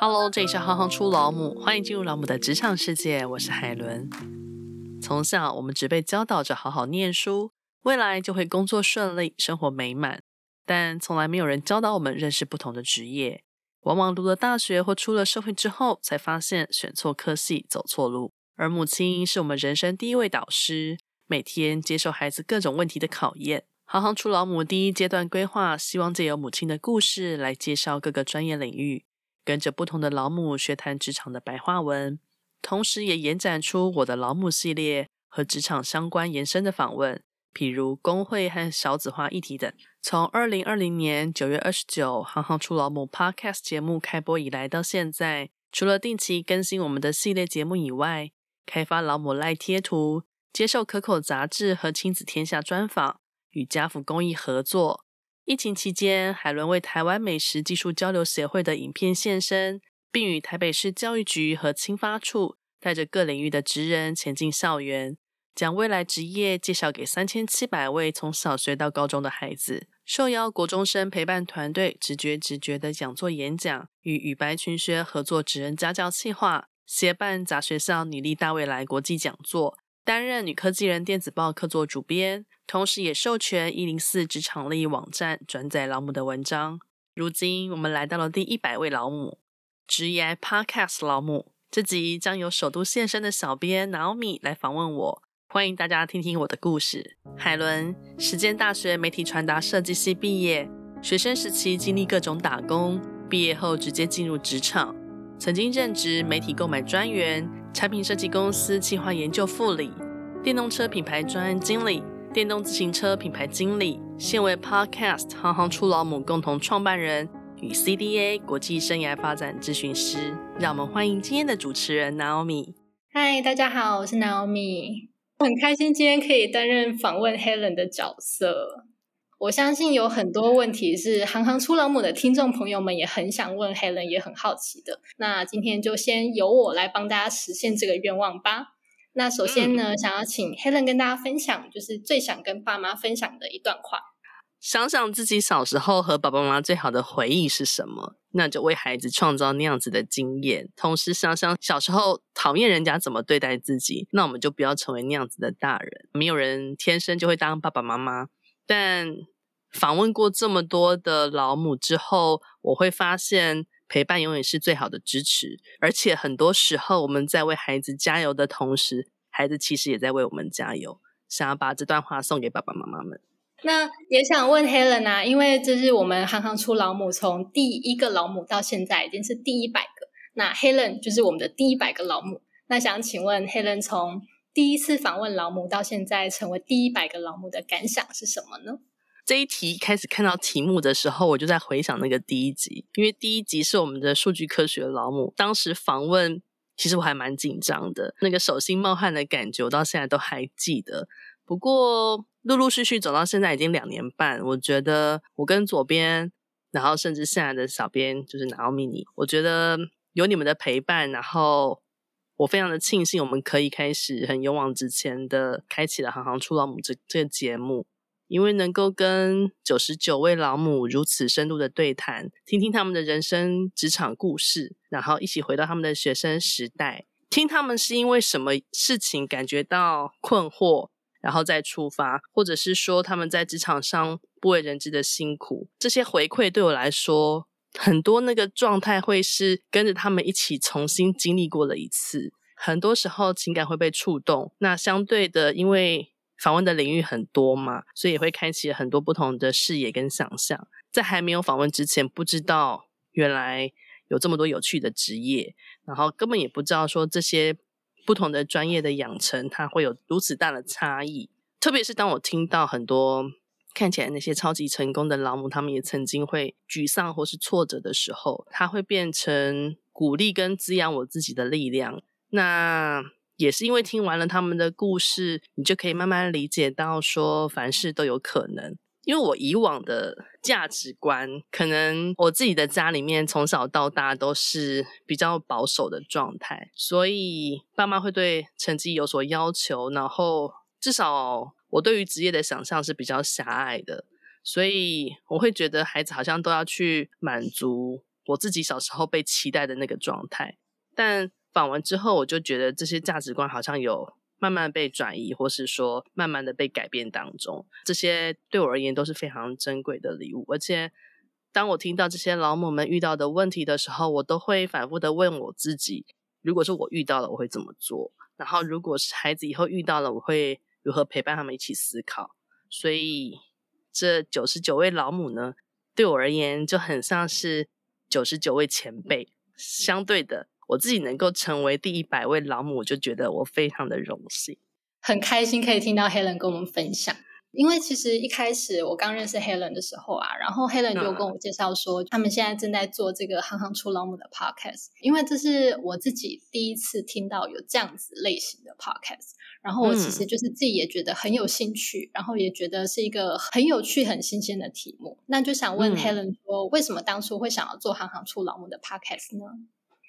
Hello，这里是行行出老母，欢迎进入老母的职场世界。我是海伦。从小我们只被教导着好好念书，未来就会工作顺利，生活美满。但从来没有人教导我们认识不同的职业。往往读了大学或出了社会之后，才发现选错科系，走错路。而母亲是我们人生第一位导师，每天接受孩子各种问题的考验。行行出老母第一阶段规划，希望借由母亲的故事来介绍各个专业领域，跟着不同的老母学谈职场的白话文，同时也延展出我的老母系列和职场相关延伸的访问，譬如工会和少子化议题等。从二零二零年九月二十九行行出老母 Podcast 节目开播以来到现在，除了定期更新我们的系列节目以外，开发老母赖贴图，接受可口杂志和亲子天下专访。与家福公益合作，疫情期间，海伦为台湾美食技术交流协会的影片献声，并与台北市教育局和青发处带着各领域的职人前进校园，将未来职业介绍给三千七百位从小学到高中的孩子。受邀国中生陪伴团队直觉直觉的讲座演讲，与与白群学合作职人家教企划，协办杂学校女力大未来国际讲座。担任女科技人电子报客座主编，同时也授权一零四职场力网站转载老母的文章。如今我们来到了第一百位老母，职涯 Podcast 老母。这集将由首都现身的小编 Naomi 来访问我，欢迎大家听听我的故事。海伦，时间大学媒体传达设计系毕业，学生时期经历各种打工，毕业后直接进入职场，曾经任职媒体购买专员。产品设计公司企划研究副理，电动车品牌专案经理，电动自行车品牌经理，现为 Podcast 行行出老母共同创办人与 CDA 国际生涯发展咨询师。让我们欢迎今天的主持人 Naomi。嗨，大家好，我是 Naomi，很开心今天可以担任访问 Helen 的角色。我相信有很多问题是行行出老母的听众朋友们也很想问 Helen，也很好奇的。那今天就先由我来帮大家实现这个愿望吧。那首先呢，嗯、想要请 Helen 跟大家分享，就是最想跟爸妈分享的一段话。想想自己小时候和爸爸妈妈最好的回忆是什么，那就为孩子创造那样子的经验。同时想想小时候讨厌人家怎么对待自己，那我们就不要成为那样子的大人。没有人天生就会当爸爸妈妈。但访问过这么多的老母之后，我会发现陪伴永远是最好的支持，而且很多时候我们在为孩子加油的同时，孩子其实也在为我们加油。想要把这段话送给爸爸妈妈们。那也想问 Helen 啊，因为这是我们行行出老母从第一个老母到现在已经是第一百个，那 Helen 就是我们的第一百个老母。那想请问 Helen 从第一次访问老母到现在成为第一百个老母的感想是什么呢？这一题开始看到题目的时候，我就在回想那个第一集，因为第一集是我们的数据科学老母，当时访问其实我还蛮紧张的，那个手心冒汗的感觉，我到现在都还记得。不过陆陆续续走到现在已经两年半，我觉得我跟左边，然后甚至现在的小编就是 Naomi 你，我觉得有你们的陪伴，然后。我非常的庆幸，我们可以开始很勇往直前的开启了行行出老母这这个节目，因为能够跟九十九位老母如此深度的对谈，听听他们的人生职场故事，然后一起回到他们的学生时代，听他们是因为什么事情感觉到困惑，然后再出发，或者是说他们在职场上不为人知的辛苦，这些回馈对我来说。很多那个状态会是跟着他们一起重新经历过了一次，很多时候情感会被触动。那相对的，因为访问的领域很多嘛，所以也会开启很多不同的视野跟想象。在还没有访问之前，不知道原来有这么多有趣的职业，然后根本也不知道说这些不同的专业的养成，它会有如此大的差异。特别是当我听到很多。看起来那些超级成功的老母，他们也曾经会沮丧或是挫折的时候，他会变成鼓励跟滋养我自己的力量。那也是因为听完了他们的故事，你就可以慢慢理解到说，凡事都有可能。因为我以往的价值观，可能我自己的家里面从小到大都是比较保守的状态，所以爸妈会对成绩有所要求，然后至少。我对于职业的想象是比较狭隘的，所以我会觉得孩子好像都要去满足我自己小时候被期待的那个状态。但访完之后，我就觉得这些价值观好像有慢慢被转移，或是说慢慢的被改变当中。这些对我而言都是非常珍贵的礼物。而且，当我听到这些老母们遇到的问题的时候，我都会反复的问我自己：如果是我遇到了，我会怎么做？然后，如果是孩子以后遇到了，我会如何陪伴他们一起思考？所以，这九十九位老母呢，对我而言就很像是九十九位前辈。相对的。我自己能够成为第一百位老母，我就觉得我非常的荣幸，很开心可以听到 Helen 跟我们分享。因为其实一开始我刚认识 Helen 的时候啊，然后 Helen 就跟我介绍说，他们现在正在做这个“行行出老母”的 Podcast，因为这是我自己第一次听到有这样子类型的 Podcast，然后我其实就是自己也觉得很有兴趣，然后也觉得是一个很有趣、很新鲜的题目，那就想问 Helen 说，为什么当初会想要做“行行出老母”的 Podcast 呢？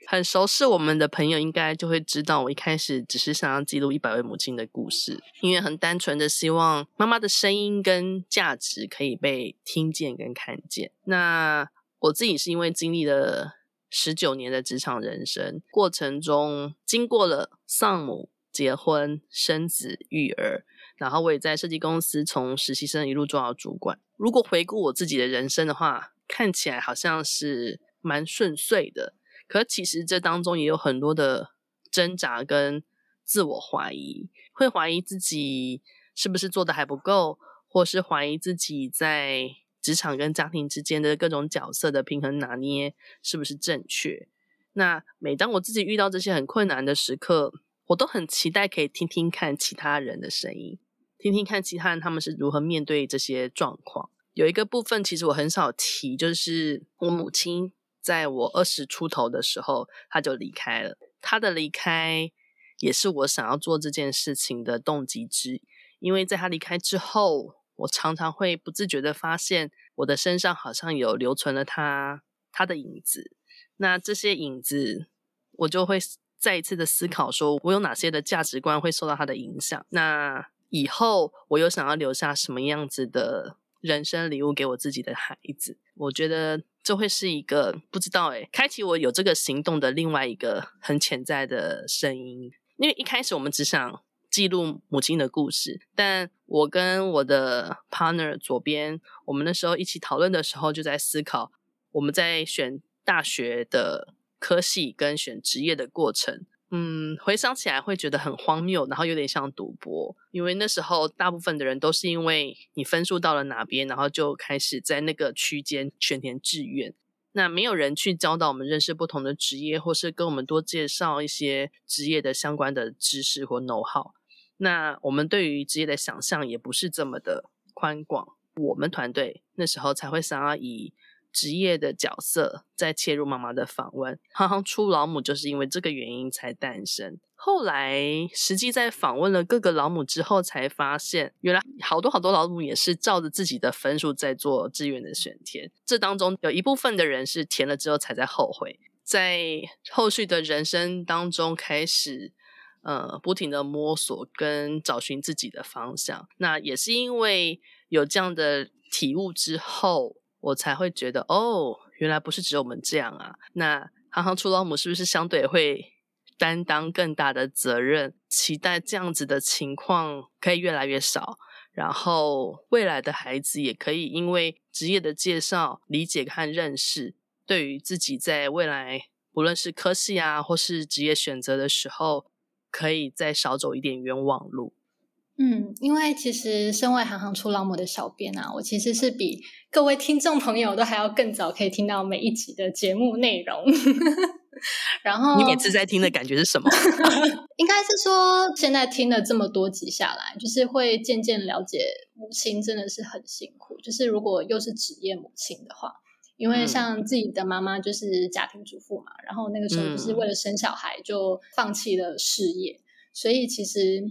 很熟悉我们的朋友应该就会知道，我一开始只是想要记录一百位母亲的故事，因为很单纯的希望妈妈的声音跟价值可以被听见跟看见。那我自己是因为经历了十九年的职场人生过程中，经过了丧母、结婚、生子、育儿，然后我也在设计公司从实习生一路做到主管。如果回顾我自己的人生的话，看起来好像是蛮顺遂的。可其实这当中也有很多的挣扎跟自我怀疑，会怀疑自己是不是做的还不够，或是怀疑自己在职场跟家庭之间的各种角色的平衡拿捏是不是正确。那每当我自己遇到这些很困难的时刻，我都很期待可以听听看其他人的声音，听听看其他人他们是如何面对这些状况。有一个部分其实我很少提，就是我母亲。在我二十出头的时候，他就离开了。他的离开也是我想要做这件事情的动机之一。因为在他离开之后，我常常会不自觉的发现，我的身上好像有留存了他他的影子。那这些影子，我就会再一次的思考，说我有哪些的价值观会受到他的影响。那以后我又想要留下什么样子的人生礼物给我自己的孩子？我觉得。就会是一个不知道诶，开启我有这个行动的另外一个很潜在的声音。因为一开始我们只想记录母亲的故事，但我跟我的 partner 左边，我们那时候一起讨论的时候，就在思考我们在选大学的科系跟选职业的过程。嗯，回想起来会觉得很荒谬，然后有点像赌博，因为那时候大部分的人都是因为你分数到了哪边，然后就开始在那个区间选填志愿。那没有人去教导我们认识不同的职业，或是跟我们多介绍一些职业的相关的知识或 know-how。那我们对于职业的想象也不是这么的宽广。我们团队那时候才会想要以。职业的角色在切入妈妈的访问，行行出老母就是因为这个原因才诞生。后来实际在访问了各个老母之后，才发现原来好多好多老母也是照着自己的分数在做志愿的选填。这当中有一部分的人是填了之后才在后悔，在后续的人生当中开始呃不停的摸索跟找寻自己的方向。那也是因为有这样的体悟之后。我才会觉得哦，原来不是只有我们这样啊。那行行出老母是不是相对会担当更大的责任？期待这样子的情况可以越来越少，然后未来的孩子也可以因为职业的介绍、理解和认识，对于自己在未来不论是科系啊，或是职业选择的时候，可以再少走一点冤枉路。嗯，因为其实身为行行出老母的小编啊，我其实是比各位听众朋友都还要更早可以听到每一集的节目内容。然后你每次在听的感觉是什么？应该是说，现在听了这么多集下来，就是会渐渐了解母亲真的是很辛苦。就是如果又是职业母亲的话，因为像自己的妈妈就是家庭主妇嘛，然后那个时候就是为了生小孩就放弃了事业，嗯、所以其实。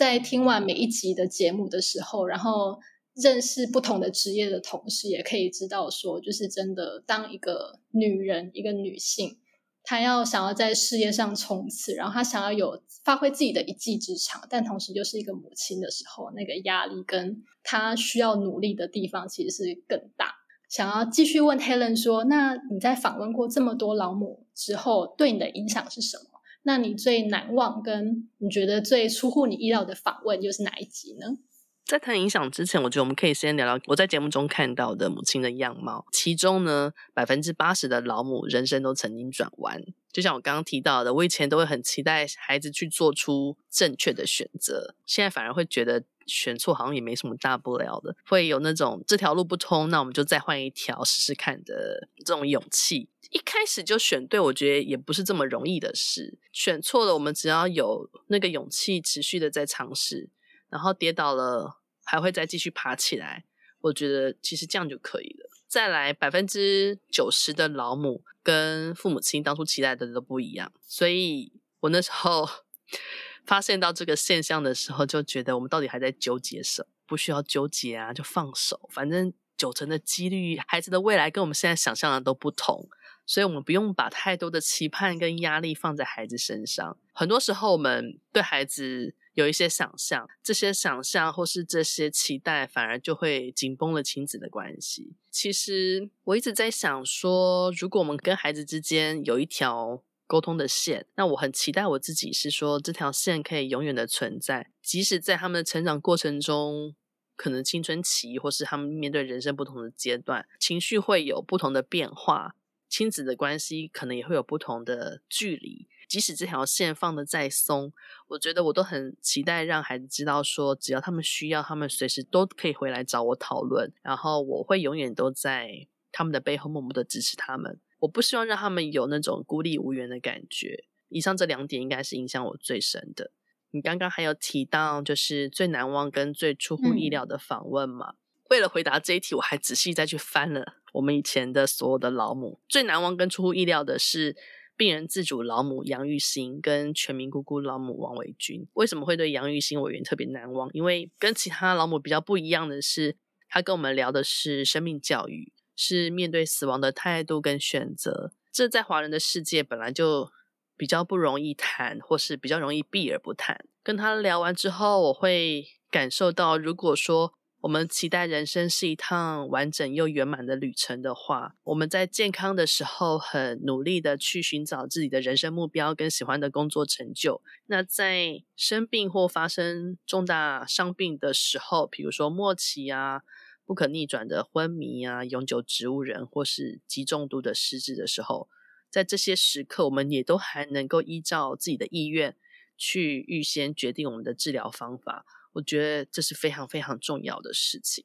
在听完每一集的节目的时候，然后认识不同的职业的同时，也可以知道说，就是真的，当一个女人，一个女性，她要想要在事业上冲刺，然后她想要有发挥自己的一技之长，但同时又是一个母亲的时候，那个压力跟她需要努力的地方其实是更大。想要继续问 Helen 说，那你在访问过这么多老母之后，对你的影响是什么？那你最难忘跟你觉得最出乎你意料的访问又是哪一集呢？在谈影响之前，我觉得我们可以先聊聊我在节目中看到的母亲的样貌。其中呢，百分之八十的老母人生都曾经转弯。就像我刚刚提到的，我以前都会很期待孩子去做出正确的选择，现在反而会觉得选错好像也没什么大不了的，会有那种这条路不通，那我们就再换一条试试看的这种勇气。一开始就选对，我觉得也不是这么容易的事。选错了，我们只要有那个勇气，持续的在尝试，然后跌倒了。还会再继续爬起来，我觉得其实这样就可以了。再来，百分之九十的老母跟父母亲当初期待的都不一样，所以我那时候 发现到这个现象的时候，就觉得我们到底还在纠结什么？不需要纠结啊，就放手。反正九成的几率，孩子的未来跟我们现在想象的都不同，所以我们不用把太多的期盼跟压力放在孩子身上。很多时候，我们对孩子。有一些想象，这些想象或是这些期待，反而就会紧绷了亲子的关系。其实我一直在想说，如果我们跟孩子之间有一条沟通的线，那我很期待我自己是说，这条线可以永远的存在，即使在他们的成长过程中，可能青春期或是他们面对人生不同的阶段，情绪会有不同的变化，亲子的关系可能也会有不同的距离。即使这条线放的再松，我觉得我都很期待让孩子知道说，只要他们需要，他们随时都可以回来找我讨论，然后我会永远都在他们的背后默默的支持他们。我不希望让他们有那种孤立无援的感觉。以上这两点应该是影响我最深的。你刚刚还有提到就是最难忘跟最出乎意料的访问嘛？嗯。为了回答这一题，我还仔细再去翻了我们以前的所有的老母。最难忘跟出乎意料的是。病人自主老母杨玉兴跟全民姑姑老母王维君，为什么会对杨玉兴委员特别难忘？因为跟其他老母比较不一样的是，他跟我们聊的是生命教育，是面对死亡的态度跟选择。这在华人的世界本来就比较不容易谈，或是比较容易避而不谈。跟他聊完之后，我会感受到，如果说我们期待人生是一趟完整又圆满的旅程的话，我们在健康的时候很努力的去寻找自己的人生目标跟喜欢的工作成就。那在生病或发生重大伤病的时候，比如说末期啊、不可逆转的昏迷啊、永久植物人或是极重度的失智的时候，在这些时刻，我们也都还能够依照自己的意愿去预先决定我们的治疗方法。我觉得这是非常非常重要的事情，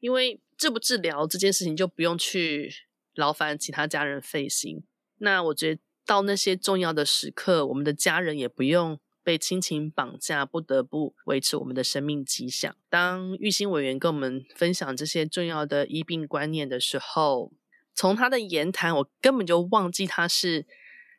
因为治不治疗这件事情就不用去劳烦其他家人费心。那我觉得到那些重要的时刻，我们的家人也不用被亲情绑架，不得不维持我们的生命迹象。当玉兴委员跟我们分享这些重要的医病观念的时候，从他的言谈，我根本就忘记他是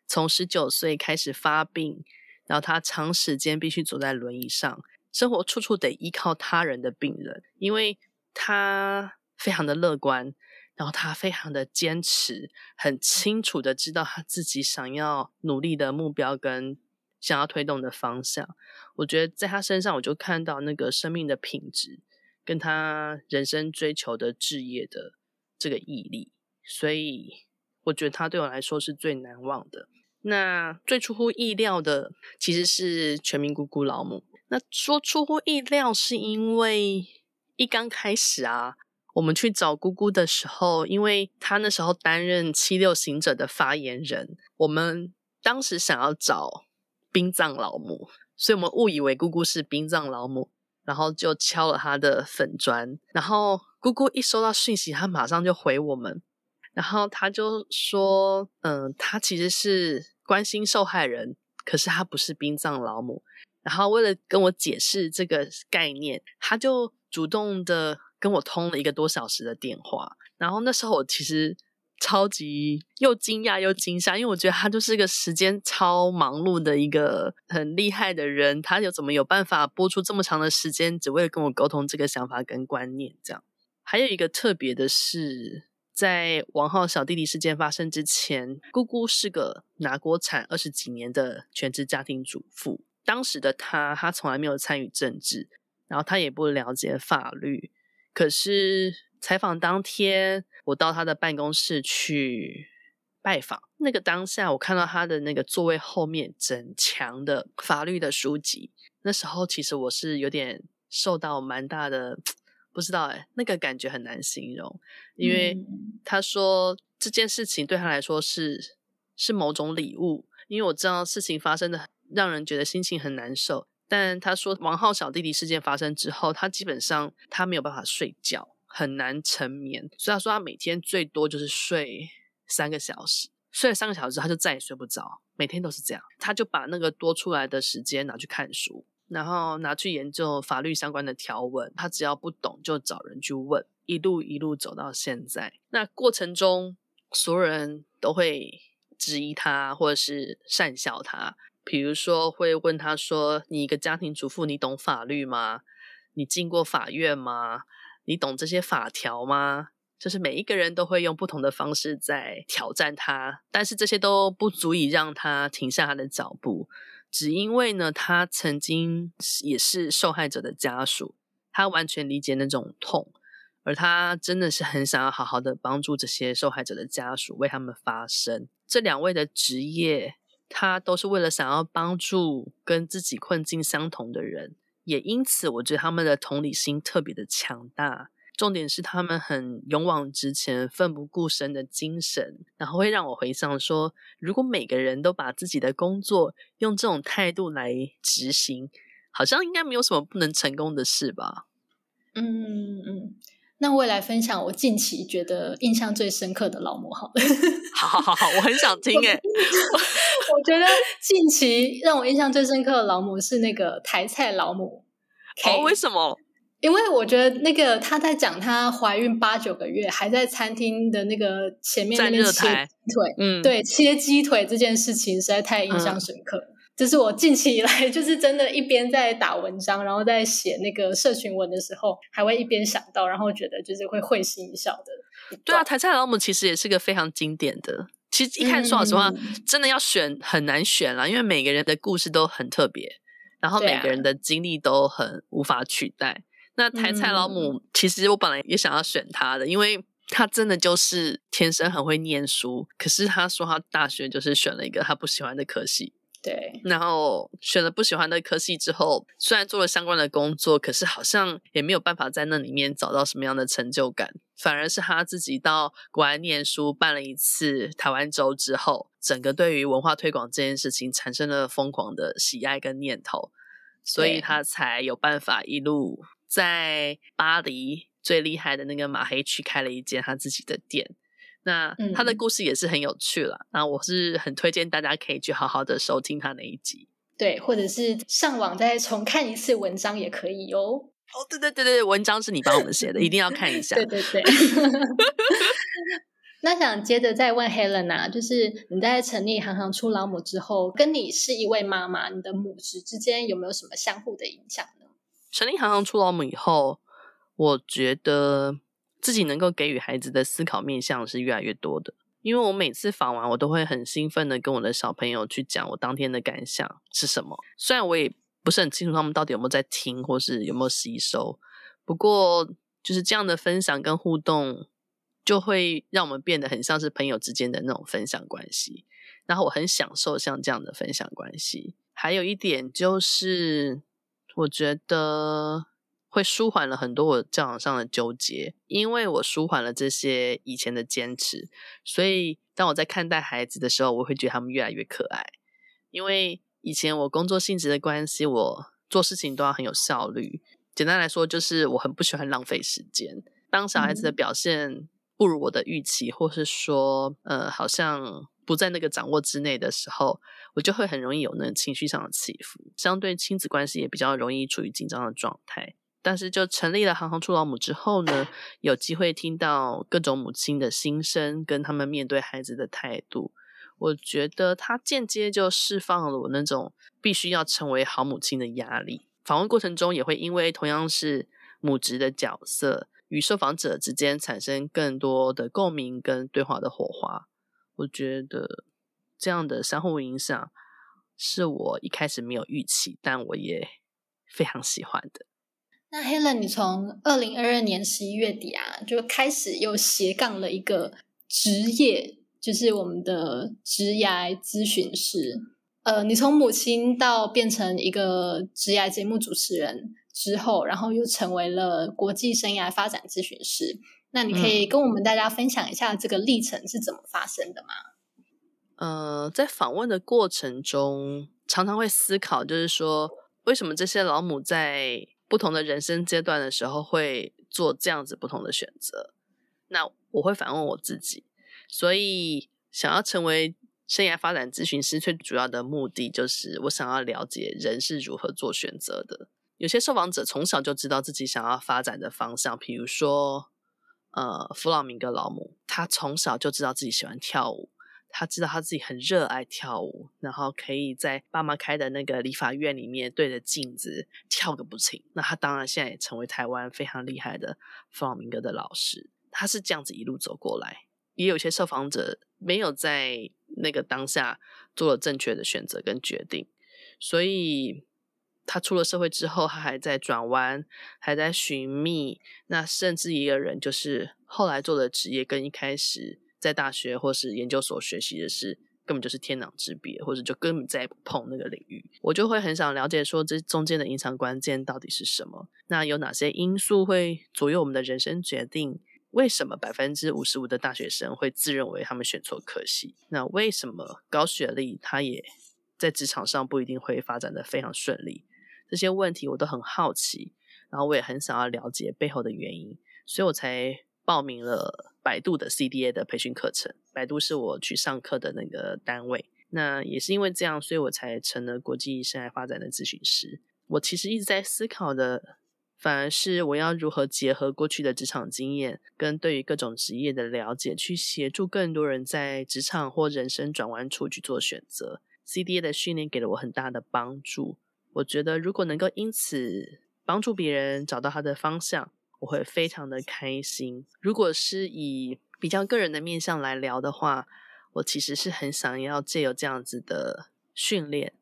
从十九岁开始发病，然后他长时间必须坐在轮椅上。生活处处得依靠他人的病人，因为他非常的乐观，然后他非常的坚持，很清楚的知道他自己想要努力的目标跟想要推动的方向。我觉得在他身上，我就看到那个生命的品质，跟他人生追求的志业的这个毅力，所以我觉得他对我来说是最难忘的。那最出乎意料的，其实是全民姑姑老母。那说出乎意料，是因为一刚开始啊，我们去找姑姑的时候，因为她那时候担任七六行者的发言人，我们当时想要找殡葬老母，所以我们误以为姑姑是殡葬老母，然后就敲了她的粉砖，然后姑姑一收到讯息，她马上就回我们，然后她就说，嗯，她其实是关心受害人，可是她不是殡葬老母。然后为了跟我解释这个概念，他就主动的跟我通了一个多小时的电话。然后那时候我其实超级又惊讶又惊吓，因为我觉得他就是一个时间超忙碌的一个很厉害的人，他有怎么有办法播出这么长的时间，只为了跟我沟通这个想法跟观念？这样。还有一个特别的是，在王浩小弟弟事件发生之前，姑姑是个拿锅铲二十几年的全职家庭主妇。当时的他，他从来没有参与政治，然后他也不了解法律。可是采访当天，我到他的办公室去拜访。那个当下，我看到他的那个座位后面整墙的法律的书籍。那时候其实我是有点受到蛮大的，不知道哎，那个感觉很难形容。因为他说这件事情对他来说是是某种礼物，因为我知道事情发生的让人觉得心情很难受。但他说王浩小弟弟事件发生之后，他基本上他没有办法睡觉，很难沉眠。所以他说他每天最多就是睡三个小时，睡了三个小时他就再也睡不着，每天都是这样。他就把那个多出来的时间拿去看书，然后拿去研究法律相关的条文。他只要不懂就找人去问，一路一路走到现在。那过程中，所有人都会质疑他，或者是讪笑他。比如说，会问他说：“你一个家庭主妇，你懂法律吗？你进过法院吗？你懂这些法条吗？”就是每一个人都会用不同的方式在挑战他，但是这些都不足以让他停下他的脚步。只因为呢，他曾经也是受害者的家属，他完全理解那种痛，而他真的是很想要好好的帮助这些受害者的家属，为他们发声。这两位的职业。他都是为了想要帮助跟自己困境相同的人，也因此我觉得他们的同理心特别的强大。重点是他们很勇往直前、奋不顾身的精神，然后会让我回想说，如果每个人都把自己的工作用这种态度来执行，好像应该没有什么不能成功的事吧？嗯嗯。那我也来分享我近期觉得印象最深刻的劳模好了。好好好好，我很想听 诶。我觉得 近期让我印象最深刻的劳模是那个台菜劳模。哦，为什么？因为我觉得那个她在讲她怀孕八九个月，还在餐厅的那个前面那边切鸡腿，嗯，对，切鸡腿这件事情实在太印象深刻。嗯这是我近期以来，就是真的，一边在打文章，然后在写那个社群文的时候，还会一边想到，然后觉得就是会会心一笑的。对啊，台菜老母其实也是个非常经典的。其实一开始说老实话，嗯、真的要选很难选了，因为每个人的故事都很特别，然后每个人的经历都很无法取代。啊、那台菜老母，其实我本来也想要选他的，因为他真的就是天生很会念书，可是他说他大学就是选了一个他不喜欢的科系。对，然后选了不喜欢的科系之后，虽然做了相关的工作，可是好像也没有办法在那里面找到什么样的成就感。反而是他自己到国外念书，办了一次台湾周之后，整个对于文化推广这件事情产生了疯狂的喜爱跟念头，所以他才有办法一路在巴黎最厉害的那个马黑区开了一间他自己的店。那他的故事也是很有趣了，那、嗯、我是很推荐大家可以去好好的收听他那一集，对，或者是上网再重看一次文章也可以哦。哦，对对对对，文章是你帮我们写的，一定要看一下。对对对。那想接着再问 Helen 啊，就是你在成立行行出老母之后，跟你是一位妈妈，你的母职之间有没有什么相互的影响呢？成立行行出老母以后，我觉得。自己能够给予孩子的思考面向是越来越多的，因为我每次访完，我都会很兴奋的跟我的小朋友去讲我当天的感想是什么。虽然我也不是很清楚他们到底有没有在听，或是有没有吸收，不过就是这样的分享跟互动，就会让我们变得很像是朋友之间的那种分享关系。然后我很享受像这样的分享关系。还有一点就是，我觉得。会舒缓了很多我教养上的纠结，因为我舒缓了这些以前的坚持，所以当我在看待孩子的时候，我会觉得他们越来越可爱。因为以前我工作性质的关系，我做事情都要很有效率。简单来说，就是我很不喜欢浪费时间。当小孩子的表现不如我的预期，或是说，呃，好像不在那个掌握之内的时候，我就会很容易有那个情绪上的起伏，相对亲子关系也比较容易处于紧张的状态。但是，就成立了行行出老母之后呢，有机会听到各种母亲的心声，跟他们面对孩子的态度，我觉得他间接就释放了我那种必须要成为好母亲的压力。访问过程中，也会因为同样是母职的角色，与受访者之间产生更多的共鸣跟对话的火花。我觉得这样的相互影响，是我一开始没有预期，但我也 非常喜欢的。那 Helen，你从二零二二年十一月底啊，就开始又斜杠了一个职业，就是我们的职涯咨询师。呃，你从母亲到变成一个职涯节目主持人之后，然后又成为了国际生涯发展咨询师。那你可以跟我们大家分享一下这个历程是怎么发生的吗？呃，在访问的过程中，常常会思考，就是说，为什么这些老母在不同的人生阶段的时候会做这样子不同的选择？那我会反问我自己，所以想要成为生涯发展咨询师，最主要的目的就是我想要了解人是如何做选择的。有些受访者从小就知道自己想要发展的方向，比如说，呃，弗朗明哥老母，她从小就知道自己喜欢跳舞。他知道他自己很热爱跳舞，然后可以在爸妈开的那个理发院里面对着镜子跳个不停。那他当然现在也成为台湾非常厉害的弗朗明哥的老师。他是这样子一路走过来。也有些受访者没有在那个当下做了正确的选择跟决定，所以他出了社会之后，他还在转弯，还在寻觅。那甚至也有人就是后来做的职业跟一开始。在大学或是研究所学习的事，根本就是天壤之别，或者就根本再也不碰那个领域。我就会很想了解，说这中间的影响关键到底是什么？那有哪些因素会左右我们的人生决定？为什么百分之五十五的大学生会自认为他们选错科系？那为什么高学历他也在职场上不一定会发展得非常顺利？这些问题我都很好奇，然后我也很想要了解背后的原因，所以我才报名了。百度的 CDA 的培训课程，百度是我去上课的那个单位。那也是因为这样，所以我才成了国际生涯发展的咨询师。我其实一直在思考的，反而是我要如何结合过去的职场经验，跟对于各种职业的了解，去协助更多人在职场或人生转弯处去做选择。CDA 的训练给了我很大的帮助。我觉得如果能够因此帮助别人找到他的方向，我会非常的开心。如果是以比较个人的面向来聊的话，我其实是很想要借由这样子的训练，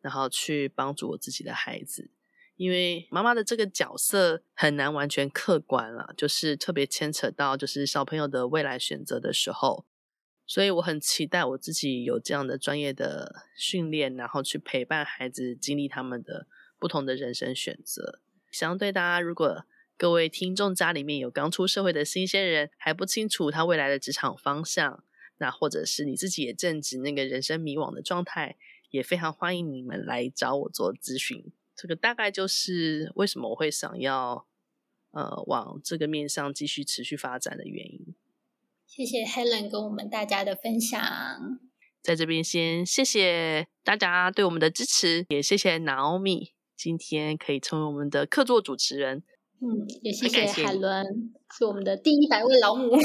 然后去帮助我自己的孩子。因为妈妈的这个角色很难完全客观了，就是特别牵扯到就是小朋友的未来选择的时候，所以我很期待我自己有这样的专业的训练，然后去陪伴孩子经历他们的不同的人生选择。相对大家如果各位听众家里面有刚出社会的新鲜人，还不清楚他未来的职场方向，那或者是你自己也正值那个人生迷惘的状态，也非常欢迎你们来找我做咨询。这个大概就是为什么我会想要呃往这个面上继续持续发展的原因。谢谢 Helen 跟我们大家的分享，在这边先谢谢大家对我们的支持，也谢谢 Naomi 今天可以成为我们的客座主持人。嗯，也谢谢海伦，是我们的第一百位老母。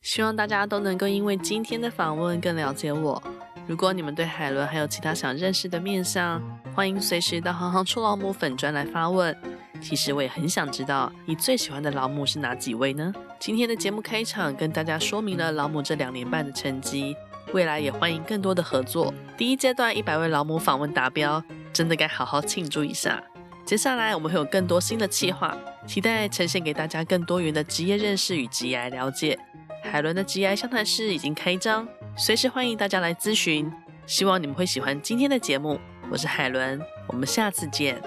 希望大家都能够因为今天的访问更了解我。如果你们对海伦还有其他想认识的面相，欢迎随时到行行出老母粉专来发问。其实我也很想知道，你最喜欢的老母是哪几位呢？今天的节目开场跟大家说明了老母这两年半的成绩，未来也欢迎更多的合作。第一阶段一百位老母访问达标，真的该好好庆祝一下。接下来我们会有更多新的企划，期待呈现给大家更多元的职业认识与职涯了解。海伦的职涯相谈室已经开张，随时欢迎大家来咨询。希望你们会喜欢今天的节目，我是海伦，我们下次见。